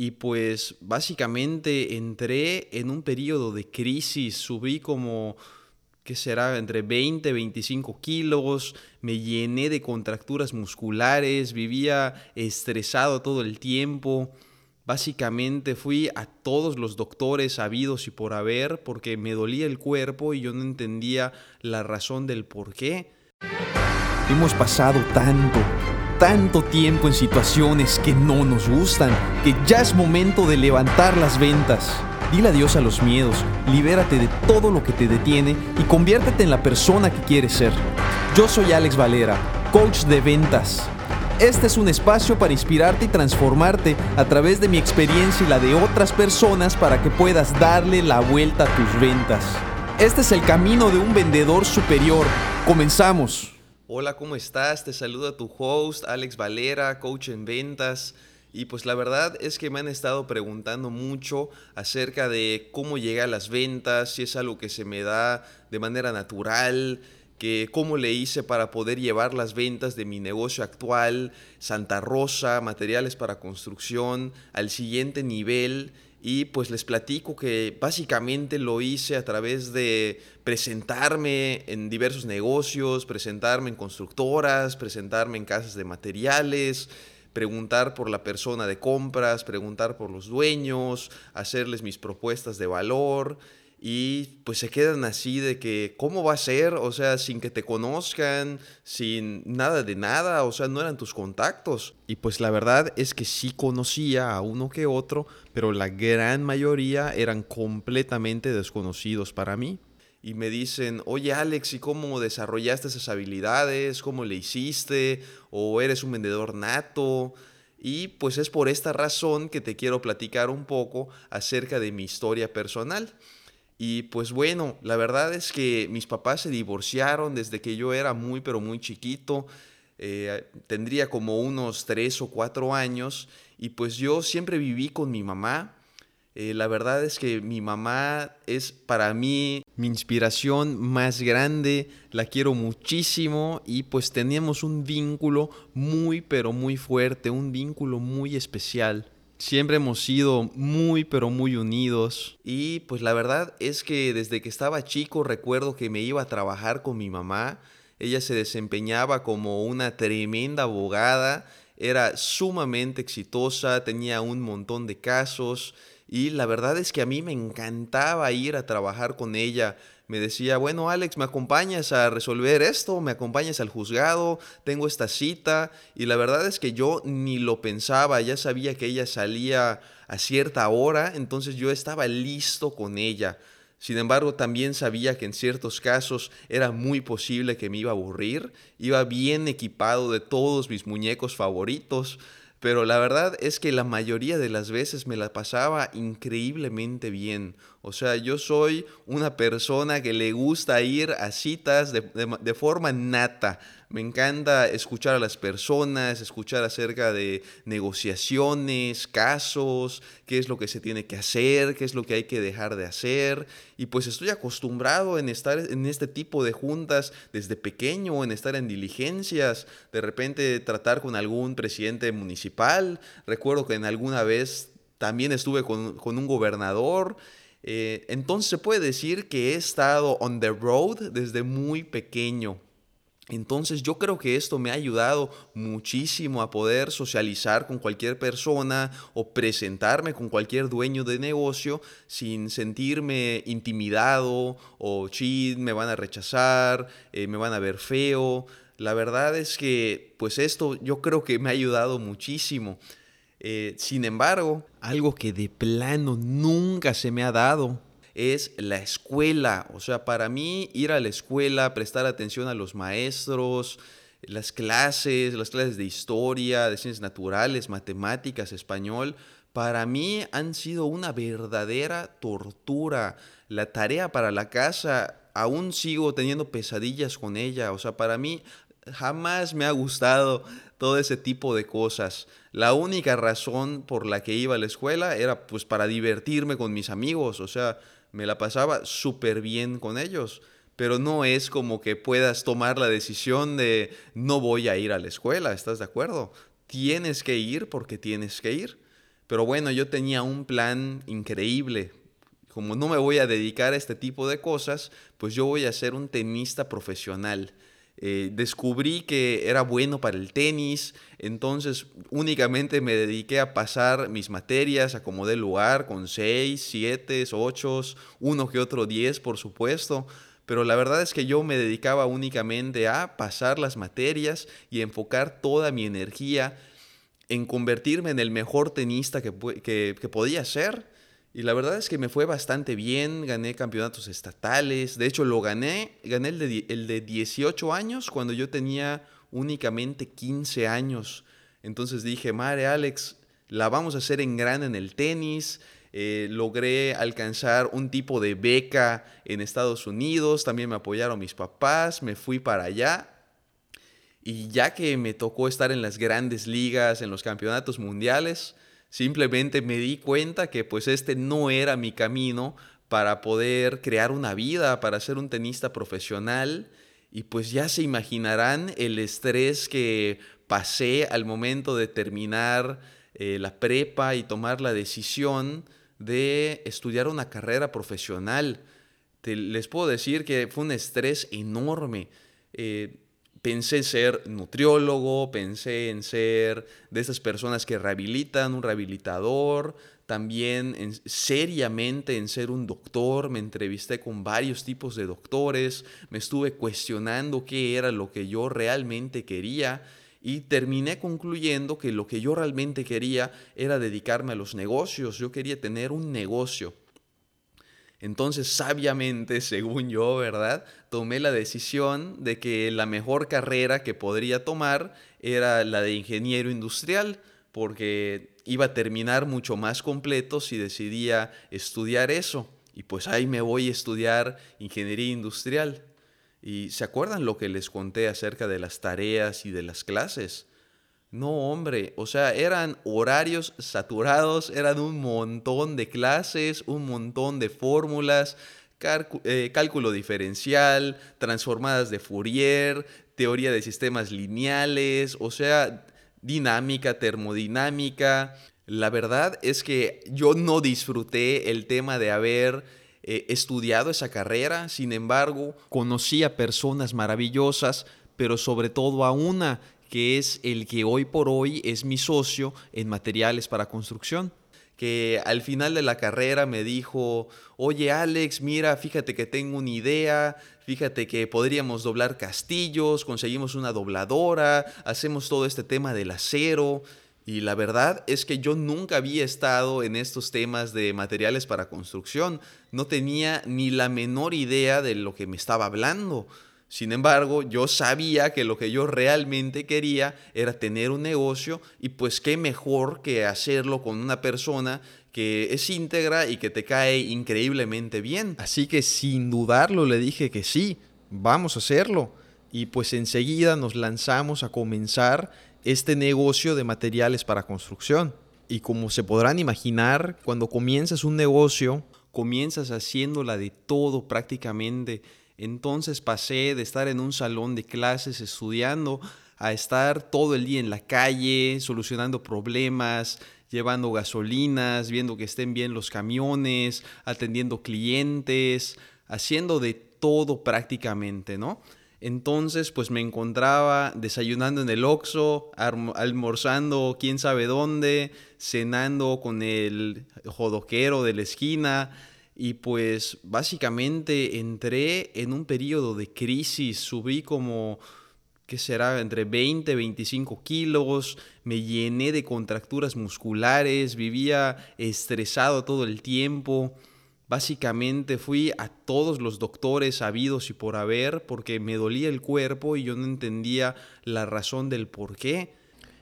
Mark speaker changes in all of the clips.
Speaker 1: Y pues básicamente entré en un periodo de crisis, subí como, ¿qué será? Entre 20 y 25 kilos, me llené de contracturas musculares, vivía estresado todo el tiempo. Básicamente fui a todos los doctores habidos y por haber porque me dolía el cuerpo y yo no entendía la razón del por qué.
Speaker 2: Hemos pasado tanto, tanto tiempo en situaciones que no nos gustan, que ya es momento de levantar las ventas. Dile adiós a los miedos, libérate de todo lo que te detiene y conviértete en la persona que quieres ser. Yo soy Alex Valera, coach de ventas. Este es un espacio para inspirarte y transformarte a través de mi experiencia y la de otras personas para que puedas darle la vuelta a tus ventas. Este es el camino de un vendedor superior. Comenzamos.
Speaker 1: Hola, ¿cómo estás? Te saluda tu host, Alex Valera, coach en ventas. Y pues la verdad es que me han estado preguntando mucho acerca de cómo llegar a las ventas, si es algo que se me da de manera natural, que cómo le hice para poder llevar las ventas de mi negocio actual, Santa Rosa, materiales para construcción, al siguiente nivel y pues les platico que básicamente lo hice a través de presentarme en diversos negocios, presentarme en constructoras, presentarme en casas de materiales, preguntar por la persona de compras, preguntar por los dueños, hacerles mis propuestas de valor y pues se quedan así de que, ¿cómo va a ser? O sea, sin que te conozcan, sin nada de nada, o sea, no eran tus contactos. Y pues la verdad es que sí conocía a uno que otro, pero la gran mayoría eran completamente desconocidos para mí. Y me dicen, oye Alex, ¿y cómo desarrollaste esas habilidades? ¿Cómo le hiciste? ¿O eres un vendedor nato? Y pues es por esta razón que te quiero platicar un poco acerca de mi historia personal. Y pues bueno, la verdad es que mis papás se divorciaron desde que yo era muy pero muy chiquito. Eh, tendría como unos tres o cuatro años y pues yo siempre viví con mi mamá. Eh, la verdad es que mi mamá es para mí mi inspiración más grande, la quiero muchísimo y pues teníamos un vínculo muy pero muy fuerte, un vínculo muy especial. Siempre hemos sido muy pero muy unidos. Y pues la verdad es que desde que estaba chico recuerdo que me iba a trabajar con mi mamá. Ella se desempeñaba como una tremenda abogada, era sumamente exitosa, tenía un montón de casos. Y la verdad es que a mí me encantaba ir a trabajar con ella me decía, bueno Alex, ¿me acompañas a resolver esto? ¿Me acompañas al juzgado? Tengo esta cita. Y la verdad es que yo ni lo pensaba, ya sabía que ella salía a cierta hora, entonces yo estaba listo con ella. Sin embargo, también sabía que en ciertos casos era muy posible que me iba a aburrir. Iba bien equipado de todos mis muñecos favoritos. Pero la verdad es que la mayoría de las veces me la pasaba increíblemente bien. O sea, yo soy una persona que le gusta ir a citas de, de forma nata. Me encanta escuchar a las personas, escuchar acerca de negociaciones, casos, qué es lo que se tiene que hacer, qué es lo que hay que dejar de hacer. Y pues estoy acostumbrado en estar en este tipo de juntas desde pequeño, en estar en diligencias, de repente tratar con algún presidente municipal. Recuerdo que en alguna vez también estuve con, un gobernador. Eh, entonces se puede decir que he estado on the road desde muy pequeño. Entonces yo creo que esto me ha ayudado muchísimo a poder socializar con cualquier persona o presentarme con cualquier dueño de negocio sin sentirme intimidado o chid, me van a rechazar, eh, me van a ver feo. La verdad es que pues esto yo creo que me ha ayudado muchísimo. Eh, sin embargo, algo que de plano nunca se me ha dado es la escuela. O sea, para mí ir a la escuela, prestar atención a los maestros, las clases, las clases de historia, de ciencias naturales, matemáticas, español, para mí han sido una verdadera tortura. La tarea para la casa, aún sigo teniendo pesadillas con ella. O sea, para mí jamás me ha gustado todo ese tipo de cosas. La única razón por la que iba a la escuela era pues para divertirme con mis amigos. O sea, me la pasaba súper bien con ellos, pero no es como que puedas tomar la decisión de no voy a ir a la escuela, ¿estás de acuerdo? Tienes que ir porque tienes que ir. Pero bueno, yo tenía un plan increíble. Como no me voy a dedicar a este tipo de cosas, pues yo voy a ser un tenista profesional. Eh, descubrí que era bueno para el tenis, entonces únicamente me dediqué a pasar mis materias, acomodé lugar con 6, 7, 8, uno que otro 10 por supuesto, pero la verdad es que yo me dedicaba únicamente a pasar las materias y enfocar toda mi energía en convertirme en el mejor tenista que, que, que podía ser. Y la verdad es que me fue bastante bien, gané campeonatos estatales, de hecho lo gané, gané el de, el de 18 años cuando yo tenía únicamente 15 años. Entonces dije, madre Alex, la vamos a hacer en grande en el tenis. Eh, logré alcanzar un tipo de beca en Estados Unidos, también me apoyaron mis papás, me fui para allá. Y ya que me tocó estar en las grandes ligas, en los campeonatos mundiales, Simplemente me di cuenta que pues este no era mi camino para poder crear una vida, para ser un tenista profesional. Y pues ya se imaginarán el estrés que pasé al momento de terminar eh, la prepa y tomar la decisión de estudiar una carrera profesional. les puedo decir que fue un estrés enorme. Eh, pensé en ser nutriólogo, pensé en ser de esas personas que rehabilitan, un rehabilitador, también en, seriamente en ser un doctor, me entrevisté con varios tipos de doctores, me estuve cuestionando qué era lo que yo realmente quería y terminé concluyendo que lo que yo realmente quería era dedicarme a los negocios, yo quería tener un negocio. Entonces, sabiamente, según yo, ¿verdad? Tomé la decisión de que la mejor carrera que podría tomar era la de ingeniero industrial, porque iba a terminar mucho más completo si decidía estudiar eso. Y pues ahí me voy a estudiar ingeniería industrial. ¿Y se acuerdan lo que les conté acerca de las tareas y de las clases? No, hombre, o sea, eran horarios saturados, eran un montón de clases, un montón de fórmulas, eh, cálculo diferencial, transformadas de Fourier, teoría de sistemas lineales, o sea, dinámica, termodinámica. La verdad es que yo no disfruté el tema de haber eh, estudiado esa carrera, sin embargo, conocí a personas maravillosas, pero sobre todo a una que es el que hoy por hoy es mi socio en materiales para construcción que al final de la carrera me dijo, oye Alex, mira, fíjate que tengo una idea, fíjate que podríamos doblar castillos, conseguimos una dobladora, hacemos todo este tema del acero. Y la verdad es que yo nunca había estado en estos temas de materiales para construcción, no tenía ni la menor idea de lo que me estaba hablando. Sin embargo, yo sabía que lo que yo realmente quería era tener un negocio y pues qué mejor que hacerlo con una persona que es íntegra y que te cae increíblemente bien. Así que sin dudarlo le dije que sí, vamos a hacerlo. Y pues enseguida nos lanzamos a comenzar este negocio de materiales para construcción. Y como se podrán imaginar, cuando comienzas un negocio, comienzas haciéndola de todo prácticamente entonces pasé de estar en un salón de clases estudiando a estar todo el día en la calle, solucionando problemas, llevando gasolinas, viendo que estén bien los camiones, atendiendo clientes, haciendo de todo prácticamente, ¿no? Entonces, pues me encontraba desayunando en el Oxxo, almorzando quién sabe dónde, cenando con el jodoquero de la esquina, y pues básicamente entré en un periodo de crisis, subí como, ¿qué será?, entre 20 y 25 kilos, me llené de contracturas musculares, vivía estresado todo el tiempo. Básicamente fui a todos los doctores habidos y por haber porque me dolía el cuerpo y yo no entendía la razón del por qué.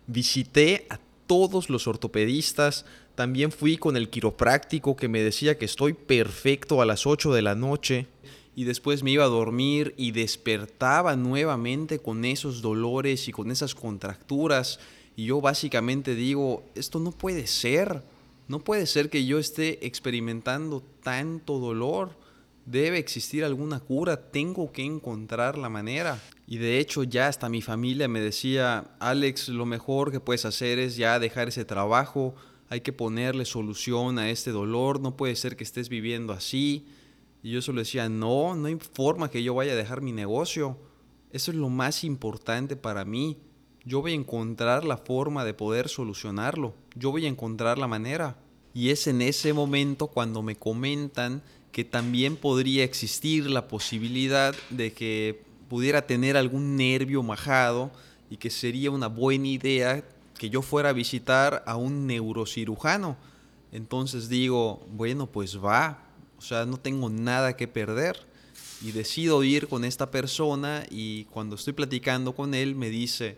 Speaker 1: Visité a todos los ortopedistas, también fui con el quiropráctico que me decía que estoy perfecto a las 8 de la noche y después me iba a dormir y despertaba nuevamente con esos dolores y con esas contracturas. Y yo básicamente digo, esto no puede ser. No puede ser que yo esté experimentando tanto dolor. Debe existir alguna cura. Tengo que encontrar la manera. Y de hecho ya hasta mi familia me decía, Alex, lo mejor que puedes hacer es ya dejar ese trabajo hay que ponerle solución a este dolor, no puede ser que estés viviendo así. Y yo solo decía, no, no hay forma que yo vaya a dejar mi negocio. Eso es lo más importante para mí. Yo voy a encontrar la forma de poder solucionarlo. Yo voy a encontrar la manera. Y es en ese momento cuando me comentan que también podría existir la posibilidad de que pudiera tener algún nervio majado y que sería una buena idea que yo fuera a visitar a un neurocirujano. Entonces digo, bueno, pues va, o sea, no tengo nada que perder. Y decido ir con esta persona y cuando estoy platicando con él me dice,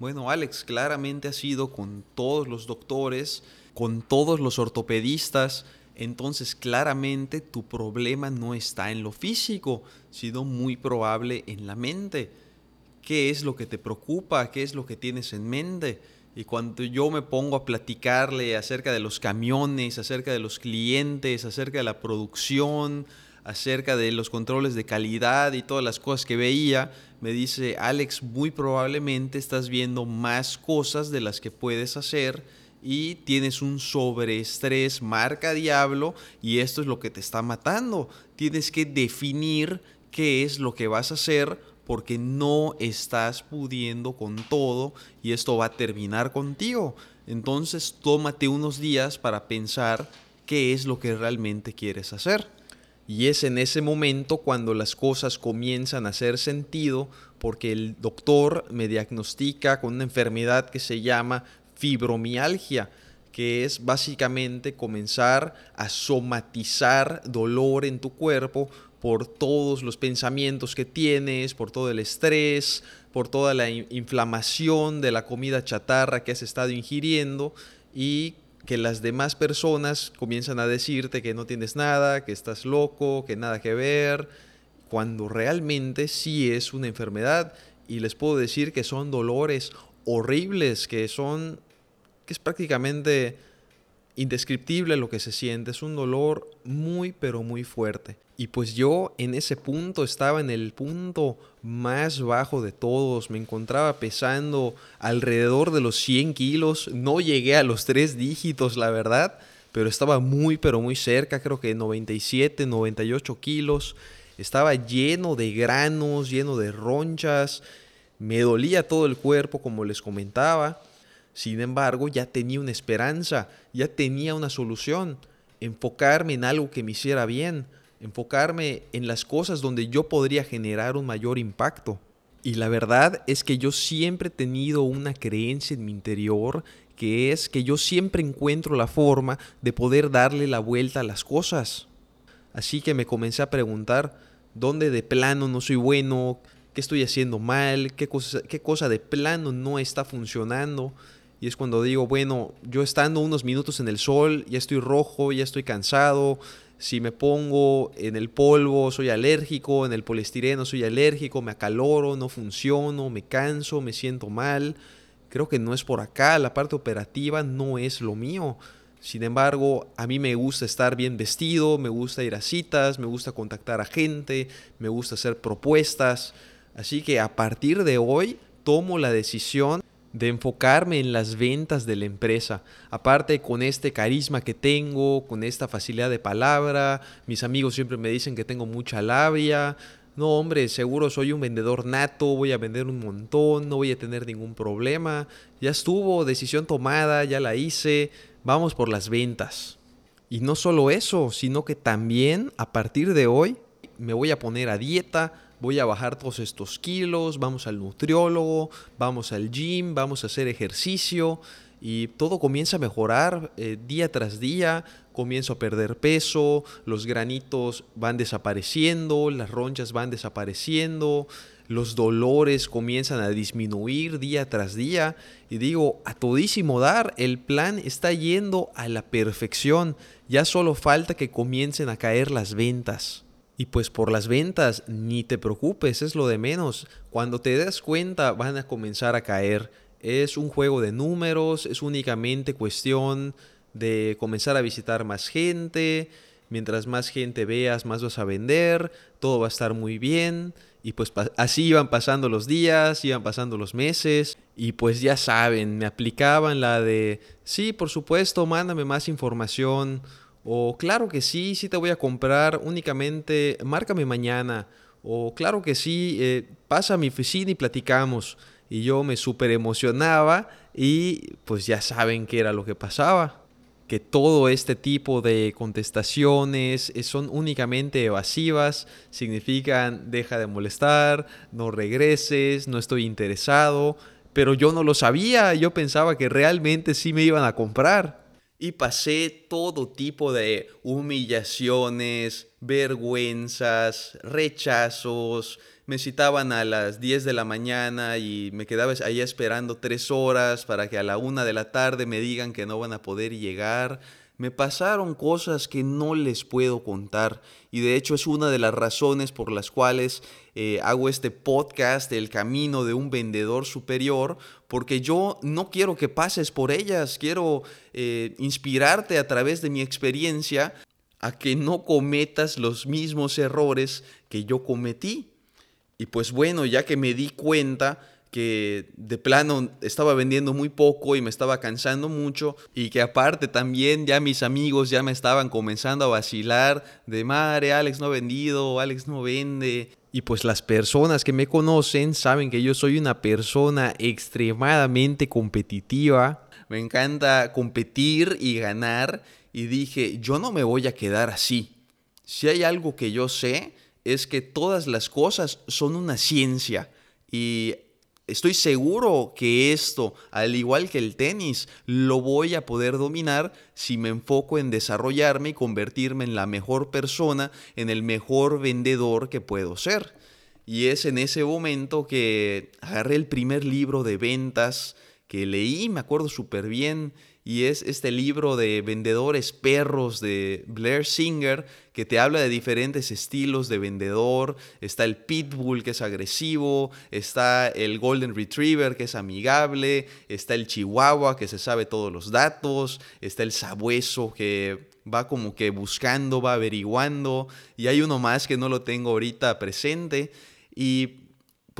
Speaker 1: bueno, Alex, claramente has ido con todos los doctores, con todos los ortopedistas, entonces claramente tu problema no está en lo físico, sino muy probable en la mente. ¿Qué es lo que te preocupa? ¿Qué es lo que tienes en mente? Y cuando yo me pongo a platicarle acerca de los camiones, acerca de los clientes, acerca de la producción, acerca de los controles de calidad y todas las cosas que veía, me dice, Alex, muy probablemente estás viendo más cosas de las que puedes hacer y tienes un sobreestrés marca diablo y esto es lo que te está matando. Tienes que definir qué es lo que vas a hacer porque no estás pudiendo con todo y esto va a terminar contigo. Entonces tómate unos días para pensar qué es lo que realmente quieres hacer. Y es en ese momento cuando las cosas comienzan a hacer sentido porque el doctor me diagnostica con una enfermedad que se llama fibromialgia, que es básicamente comenzar a somatizar dolor en tu cuerpo por todos los pensamientos que tienes, por todo el estrés, por toda la inflamación de la comida chatarra que has estado ingiriendo y que las demás personas comienzan a decirte que no tienes nada, que estás loco, que nada que ver, cuando realmente sí es una enfermedad. Y les puedo decir que son dolores horribles, que son, que es prácticamente indescriptible lo que se siente, es un dolor muy pero muy fuerte. Y pues yo en ese punto estaba en el punto más bajo de todos, me encontraba pesando alrededor de los 100 kilos, no llegué a los tres dígitos la verdad, pero estaba muy pero muy cerca, creo que 97, 98 kilos, estaba lleno de granos, lleno de ronchas, me dolía todo el cuerpo como les comentaba, sin embargo ya tenía una esperanza, ya tenía una solución, enfocarme en algo que me hiciera bien enfocarme en las cosas donde yo podría generar un mayor impacto. Y la verdad es que yo siempre he tenido una creencia en mi interior que es que yo siempre encuentro la forma de poder darle la vuelta a las cosas. Así que me comencé a preguntar dónde de plano no soy bueno, qué estoy haciendo mal, qué cosa, qué cosa de plano no está funcionando. Y es cuando digo, bueno, yo estando unos minutos en el sol, ya estoy rojo, ya estoy cansado, si me pongo en el polvo soy alérgico, en el poliestireno soy alérgico, me acaloro, no funciono, me canso, me siento mal. Creo que no es por acá, la parte operativa no es lo mío. Sin embargo, a mí me gusta estar bien vestido, me gusta ir a citas, me gusta contactar a gente, me gusta hacer propuestas. Así que a partir de hoy tomo la decisión de enfocarme en las ventas de la empresa. Aparte con este carisma que tengo, con esta facilidad de palabra, mis amigos siempre me dicen que tengo mucha labia. No, hombre, seguro soy un vendedor nato, voy a vender un montón, no voy a tener ningún problema. Ya estuvo, decisión tomada, ya la hice, vamos por las ventas. Y no solo eso, sino que también a partir de hoy me voy a poner a dieta, voy a bajar todos estos kilos, vamos al nutriólogo, vamos al gym, vamos a hacer ejercicio y todo comienza a mejorar eh, día tras día, comienzo a perder peso, los granitos van desapareciendo, las ronchas van desapareciendo, los dolores comienzan a disminuir día tras día y digo, a todísimo dar, el plan está yendo a la perfección, ya solo falta que comiencen a caer las ventas. Y pues por las ventas, ni te preocupes, es lo de menos. Cuando te das cuenta van a comenzar a caer. Es un juego de números, es únicamente cuestión de comenzar a visitar más gente. Mientras más gente veas, más vas a vender, todo va a estar muy bien. Y pues así iban pasando los días, iban pasando los meses. Y pues ya saben, me aplicaban la de, sí, por supuesto, mándame más información. O claro que sí, sí te voy a comprar, únicamente márcame mañana. O claro que sí, eh, pasa a mi oficina y platicamos. Y yo me súper emocionaba y pues ya saben qué era lo que pasaba que todo este tipo de contestaciones eh, son únicamente evasivas, significan deja de molestar, no regreses, no estoy interesado, pero yo no lo sabía, yo pensaba que realmente sí me iban a comprar. Y pasé todo tipo de humillaciones, vergüenzas, rechazos, me citaban a las 10 de la mañana y me quedaba ahí esperando tres horas para que a la una de la tarde me digan que no van a poder llegar. Me pasaron cosas que no les puedo contar y de hecho es una de las razones por las cuales eh, hago este podcast, El Camino de un Vendedor Superior, porque yo no quiero que pases por ellas, quiero eh, inspirarte a través de mi experiencia a que no cometas los mismos errores que yo cometí. Y pues bueno, ya que me di cuenta que de plano estaba vendiendo muy poco y me estaba cansando mucho y que aparte también ya mis amigos ya me estaban comenzando a vacilar de madre, Alex no ha vendido, Alex no vende. Y pues las personas que me conocen saben que yo soy una persona extremadamente competitiva. Me encanta competir y ganar y dije, yo no me voy a quedar así. Si hay algo que yo sé, es que todas las cosas son una ciencia y estoy seguro que esto, al igual que el tenis, lo voy a poder dominar si me enfoco en desarrollarme y convertirme en la mejor persona, en el mejor vendedor que puedo ser. Y es en ese momento que agarré el primer libro de ventas que leí, me acuerdo súper bien, y es este libro de vendedores perros de Blair Singer que te habla de diferentes estilos de vendedor. Está el pitbull que es agresivo, está el golden retriever que es amigable, está el chihuahua que se sabe todos los datos, está el sabueso que va como que buscando, va averiguando y hay uno más que no lo tengo ahorita presente y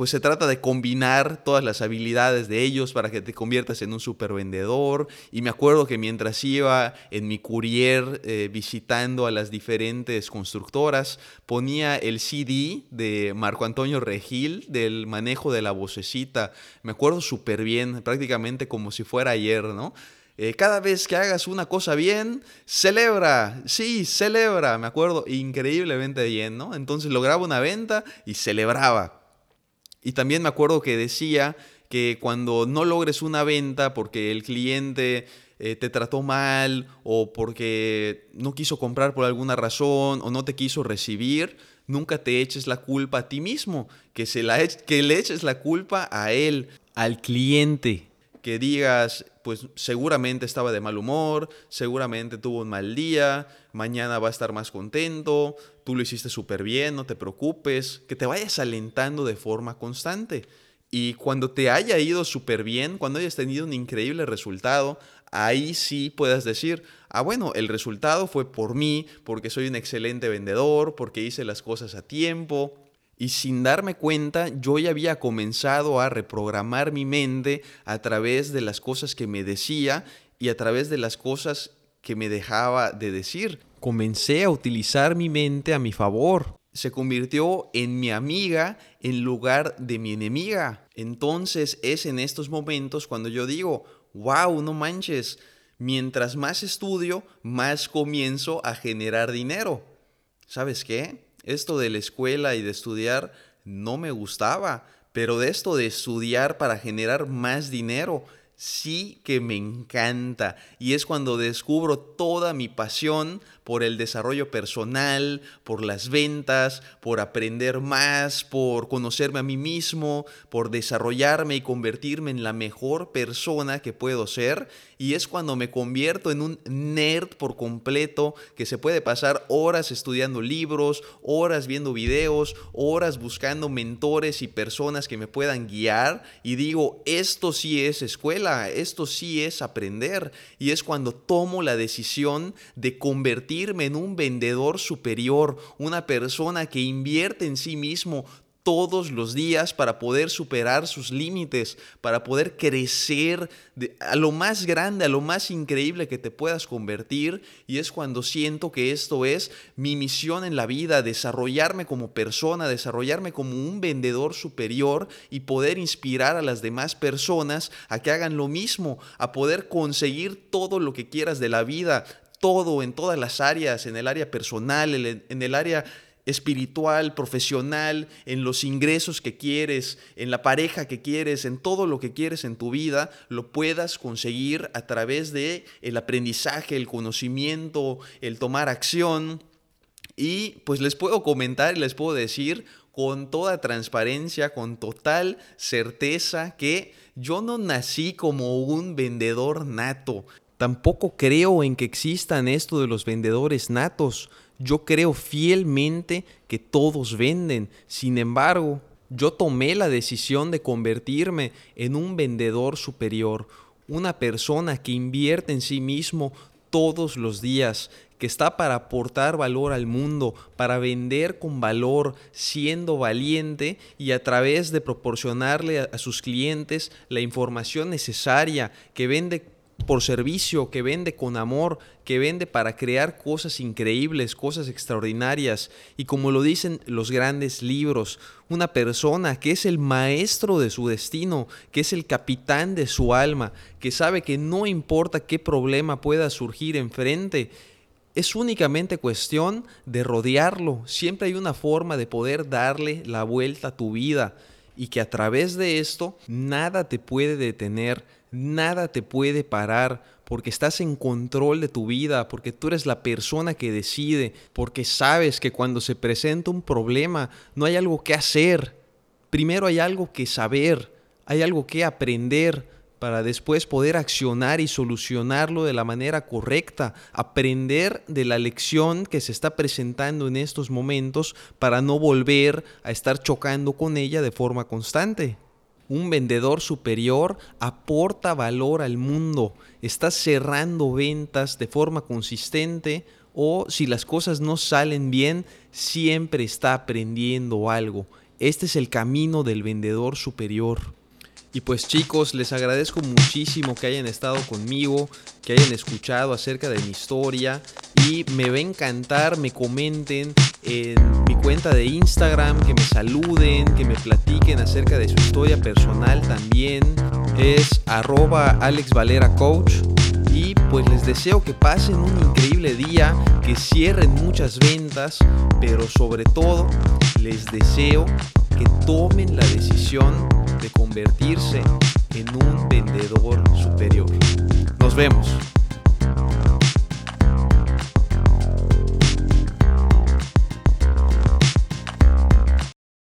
Speaker 1: pues se trata de combinar todas las habilidades de ellos para que te conviertas en un super vendedor. Y me acuerdo que mientras iba en mi courier eh, visitando a las diferentes constructoras, ponía el CD de Marco Antonio Regil del manejo de la vocecita. Me acuerdo súper bien, prácticamente como si fuera ayer, ¿no? Eh, cada vez que hagas una cosa bien, celebra, sí, celebra, me acuerdo increíblemente bien, ¿no? Entonces lograba una venta y celebraba. Y también me acuerdo que decía que cuando no logres una venta porque el cliente eh, te trató mal o porque no quiso comprar por alguna razón o no te quiso recibir, nunca te eches la culpa a ti mismo, que, se la que le eches la culpa a él, al cliente, que digas, pues seguramente estaba de mal humor, seguramente tuvo un mal día, mañana va a estar más contento, tú lo hiciste súper bien, no te preocupes, que te vayas alentando de forma constante. Y cuando te haya ido súper bien, cuando hayas tenido un increíble resultado, ahí sí puedas decir, ah, bueno, el resultado fue por mí, porque soy un excelente vendedor, porque hice las cosas a tiempo, y sin darme cuenta yo ya había comenzado a reprogramar mi mente a través de las cosas que me decía y a través de las cosas que me dejaba de decir. Comencé a utilizar mi mente a mi favor. Se convirtió en mi amiga en lugar de mi enemiga. Entonces es en estos momentos cuando yo digo, wow, no manches, mientras más estudio, más comienzo a generar dinero. ¿Sabes qué? Esto de la escuela y de estudiar no me gustaba, pero de esto de estudiar para generar más dinero, sí que me encanta. Y es cuando descubro toda mi pasión por el desarrollo personal, por las ventas, por aprender más, por conocerme a mí mismo, por desarrollarme y convertirme en la mejor persona que puedo ser. Y es cuando me convierto en un nerd por completo que se puede pasar horas estudiando libros, horas viendo videos, horas buscando mentores y personas que me puedan guiar. Y digo, esto sí es escuela, esto sí es aprender. Y es cuando tomo la decisión de convertir en un vendedor superior, una persona que invierte en sí mismo todos los días para poder superar sus límites, para poder crecer a lo más grande, a lo más increíble que te puedas convertir. Y es cuando siento que esto es mi misión en la vida, desarrollarme como persona, desarrollarme como un vendedor superior y poder inspirar a las demás personas a que hagan lo mismo, a poder conseguir todo lo que quieras de la vida, todo en todas las áreas, en el área personal, en el área espiritual, profesional, en los ingresos que quieres, en la pareja que quieres, en todo lo que quieres en tu vida, lo puedas conseguir a través de el aprendizaje, el conocimiento, el tomar acción. Y pues les puedo comentar y les puedo decir con toda transparencia, con total certeza que yo no nací como un vendedor nato. Tampoco creo en que existan esto de los vendedores natos. Yo creo fielmente que todos venden. Sin embargo, yo tomé la decisión de convertirme en un vendedor superior, una persona que invierte en sí mismo todos los días, que está para aportar valor al mundo, para vender con valor, siendo valiente y a través de proporcionarle a, sus clientes la información necesaria, que vende por servicio, que vende con amor, que vende para crear cosas increíbles, cosas extraordinarias. Y como lo dicen los grandes libros, una persona que es el maestro de su destino, que es el capitán de su alma, que sabe que no importa qué problema pueda surgir enfrente, es únicamente cuestión de rodearlo. Siempre hay una forma de poder darle la vuelta a tu vida y que a través de esto nada te puede detener Nada te puede parar porque estás en control de tu vida, porque tú eres la persona que decide, porque sabes que cuando se presenta un problema no hay algo que hacer. Primero hay algo que saber, hay algo que aprender para después poder accionar y solucionarlo de la manera correcta, aprender de la lección que se está presentando en estos momentos para no volver a estar chocando con ella de forma constante un vendedor superior aporta valor al mundo, está cerrando ventas de forma consistente o si las cosas no salen bien, siempre está aprendiendo algo. Este es el camino del vendedor superior. Y pues chicos, les agradezco muchísimo que hayan estado conmigo, que hayan escuchado acerca de mi historia y me va a encantar, me comenten en mi cuenta de Instagram, que me saluden, que me platiquen acerca de su historia personal también. Es arroba Alex Valera Coach. Y pues les deseo que pasen un increíble día, que cierren muchas ventas, pero sobre todo les deseo que tomen la decisión de convertirse en un vendedor superior. Nos vemos.